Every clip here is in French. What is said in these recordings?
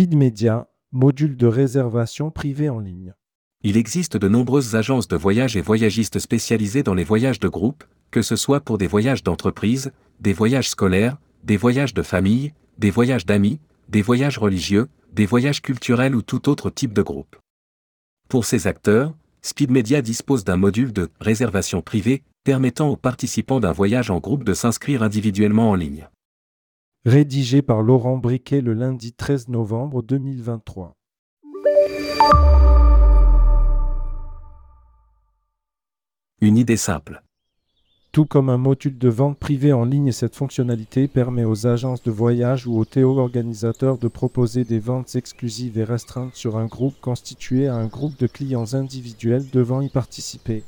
Speed Media, module de réservation privée en ligne. Il existe de nombreuses agences de voyage et voyagistes spécialisées dans les voyages de groupe, que ce soit pour des voyages d'entreprise, des voyages scolaires, des voyages de famille, des voyages d'amis, des voyages religieux, des voyages culturels ou tout autre type de groupe. Pour ces acteurs, Speed Media dispose d'un module de réservation privée permettant aux participants d'un voyage en groupe de s'inscrire individuellement en ligne. Rédigé par Laurent Briquet le lundi 13 novembre 2023. Une idée simple. Tout comme un module de vente privée en ligne, cette fonctionnalité permet aux agences de voyage ou aux théo-organisateurs de proposer des ventes exclusives et restreintes sur un groupe constitué à un groupe de clients individuels devant y participer.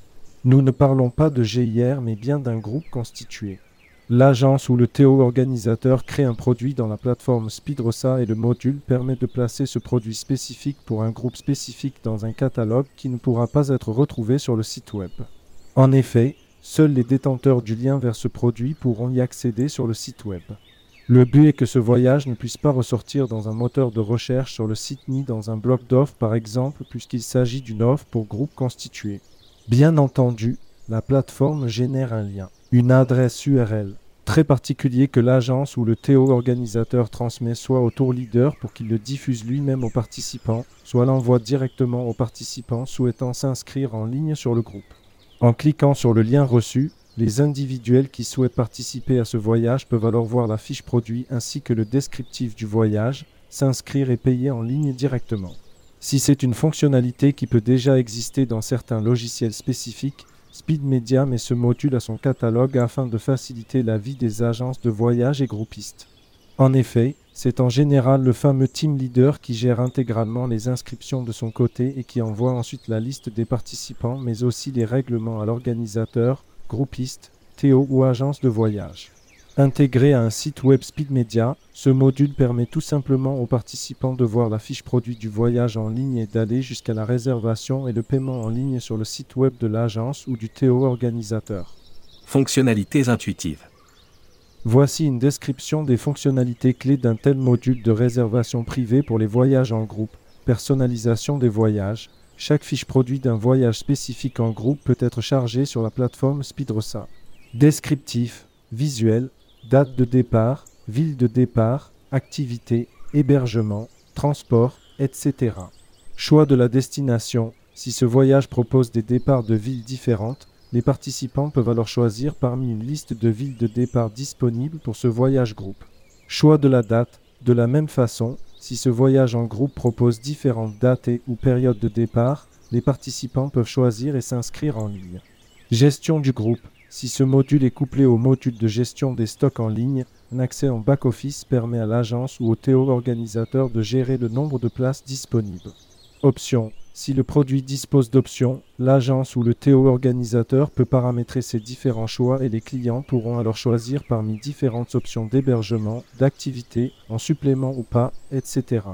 Nous ne parlons pas de GIR mais bien d'un groupe constitué. L'agence ou le théo-organisateur crée un produit dans la plateforme Speedrosa et le module permet de placer ce produit spécifique pour un groupe spécifique dans un catalogue qui ne pourra pas être retrouvé sur le site web. En effet, Seuls les détenteurs du lien vers ce produit pourront y accéder sur le site web. Le but est que ce voyage ne puisse pas ressortir dans un moteur de recherche sur le site ni dans un bloc d'offres par exemple puisqu'il s'agit d'une offre pour groupe constitué. Bien entendu, la plateforme génère un lien, une adresse URL, très particulier que l'agence ou le TO organisateur transmet soit au tour leader pour qu'il le diffuse lui-même aux participants, soit l'envoie directement aux participants souhaitant s'inscrire en ligne sur le groupe. En cliquant sur le lien reçu, les individuels qui souhaitent participer à ce voyage peuvent alors voir la fiche produit ainsi que le descriptif du voyage, s'inscrire et payer en ligne directement. Si c'est une fonctionnalité qui peut déjà exister dans certains logiciels spécifiques, Speed Media met ce module à son catalogue afin de faciliter la vie des agences de voyage et groupistes. En effet, c'est en général le fameux team leader qui gère intégralement les inscriptions de son côté et qui envoie ensuite la liste des participants, mais aussi les règlements à l'organisateur, groupiste, Théo ou agence de voyage. Intégré à un site web Speed Media, ce module permet tout simplement aux participants de voir la fiche produit du voyage en ligne et d'aller jusqu'à la réservation et le paiement en ligne sur le site web de l'agence ou du Théo organisateur. Fonctionnalités intuitives. Voici une description des fonctionnalités clés d'un tel module de réservation privée pour les voyages en groupe. Personnalisation des voyages. Chaque fiche produit d'un voyage spécifique en groupe peut être chargée sur la plateforme Speedrosa. Descriptif, visuel, date de départ, ville de départ, activité, hébergement, transport, etc. Choix de la destination. Si ce voyage propose des départs de villes différentes, les participants peuvent alors choisir parmi une liste de villes de départ disponibles pour ce voyage groupe. Choix de la date. De la même façon, si ce voyage en groupe propose différentes dates et ou périodes de départ, les participants peuvent choisir et s'inscrire en ligne. Gestion du groupe. Si ce module est couplé au module de gestion des stocks en ligne, un accès en back-office permet à l'agence ou au TO organisateur de gérer le nombre de places disponibles. Options si le produit dispose d'options, l'agence ou le TO organisateur peut paramétrer ses différents choix et les clients pourront alors choisir parmi différentes options d'hébergement, d'activité, en supplément ou pas, etc.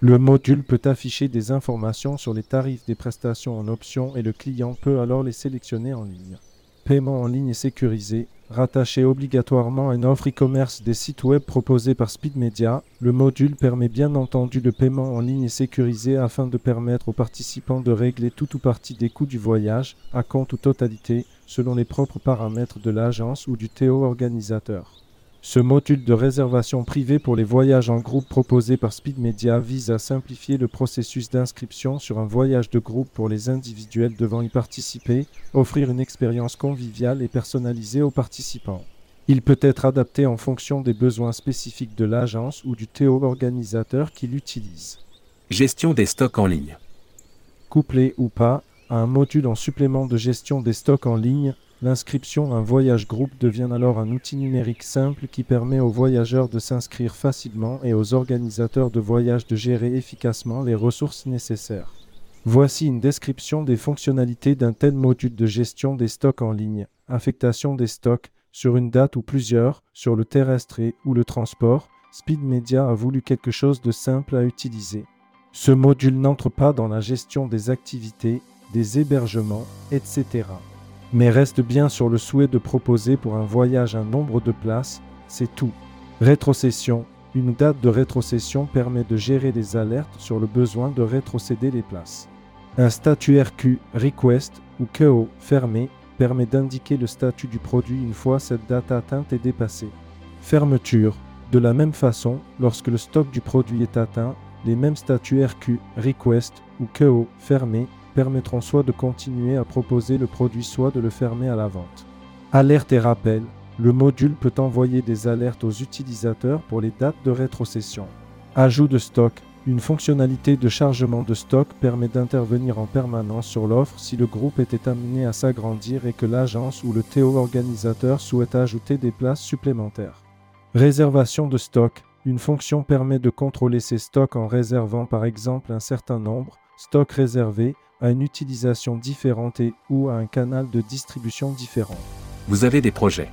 Le module peut afficher des informations sur les tarifs des prestations en options et le client peut alors les sélectionner en ligne. Paiement en ligne sécurisé. Rattaché obligatoirement à une offre e-commerce des sites web proposés par Speedmedia, le module permet bien entendu le paiement en ligne sécurisé afin de permettre aux participants de régler tout ou partie des coûts du voyage, à compte ou totalité, selon les propres paramètres de l'agence ou du TO organisateur. Ce module de réservation privée pour les voyages en groupe proposé par Speedmedia vise à simplifier le processus d'inscription sur un voyage de groupe pour les individuels devant y participer, offrir une expérience conviviale et personnalisée aux participants. Il peut être adapté en fonction des besoins spécifiques de l'agence ou du TO organisateur qui l'utilise. Gestion des stocks en ligne. Couplé ou pas à un module en supplément de gestion des stocks en ligne, L'inscription un voyage groupe devient alors un outil numérique simple qui permet aux voyageurs de s'inscrire facilement et aux organisateurs de voyage de gérer efficacement les ressources nécessaires. Voici une description des fonctionnalités d'un tel module de gestion des stocks en ligne. Affectation des stocks sur une date ou plusieurs, sur le terrestre ou le transport. Speed Media a voulu quelque chose de simple à utiliser. Ce module n'entre pas dans la gestion des activités, des hébergements, etc mais reste bien sur le souhait de proposer pour un voyage un nombre de places, c'est tout. Rétrocession. Une date de rétrocession permet de gérer les alertes sur le besoin de rétrocéder les places. Un statut RQ request ou KO fermé permet d'indiquer le statut du produit une fois cette date atteinte est dépassée. Fermeture. De la même façon, lorsque le stock du produit est atteint, les mêmes statuts RQ request ou KO fermé permettront soit de continuer à proposer le produit, soit de le fermer à la vente. Alerte et rappel. Le module peut envoyer des alertes aux utilisateurs pour les dates de rétrocession. Ajout de stock. Une fonctionnalité de chargement de stock permet d'intervenir en permanence sur l'offre si le groupe était amené à s'agrandir et que l'agence ou le TO organisateur souhaite ajouter des places supplémentaires. Réservation de stock. Une fonction permet de contrôler ses stocks en réservant par exemple un certain nombre, stock réservé, à une utilisation différente et ou à un canal de distribution différent. Vous avez des projets.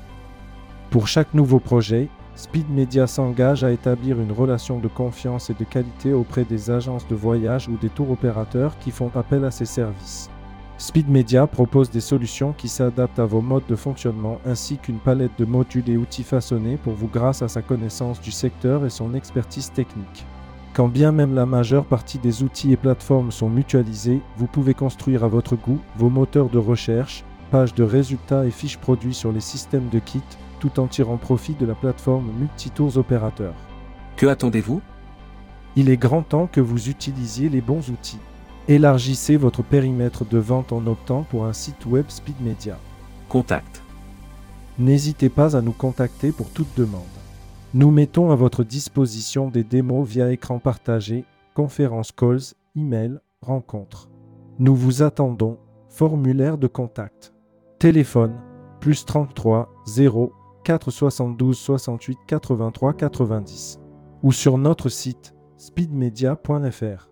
Pour chaque nouveau projet, Speed Media s'engage à établir une relation de confiance et de qualité auprès des agences de voyage ou des tours opérateurs qui font appel à ses services. Speed Media propose des solutions qui s'adaptent à vos modes de fonctionnement ainsi qu'une palette de modules et outils façonnés pour vous grâce à sa connaissance du secteur et son expertise technique. Quand bien même la majeure partie des outils et plateformes sont mutualisés, vous pouvez construire à votre goût vos moteurs de recherche, pages de résultats et fiches produits sur les systèmes de kit, tout en tirant profit de la plateforme Multitours Opérateurs. Que attendez-vous? Il est grand temps que vous utilisiez les bons outils. Élargissez votre périmètre de vente en optant pour un site web Speed Media. Contact. N'hésitez pas à nous contacter pour toute demande. Nous mettons à votre disposition des démos via écran partagé, conférences calls, email, rencontres. Nous vous attendons. Formulaire de contact. Téléphone plus 33 0 472 68 83 90 ou sur notre site speedmedia.fr.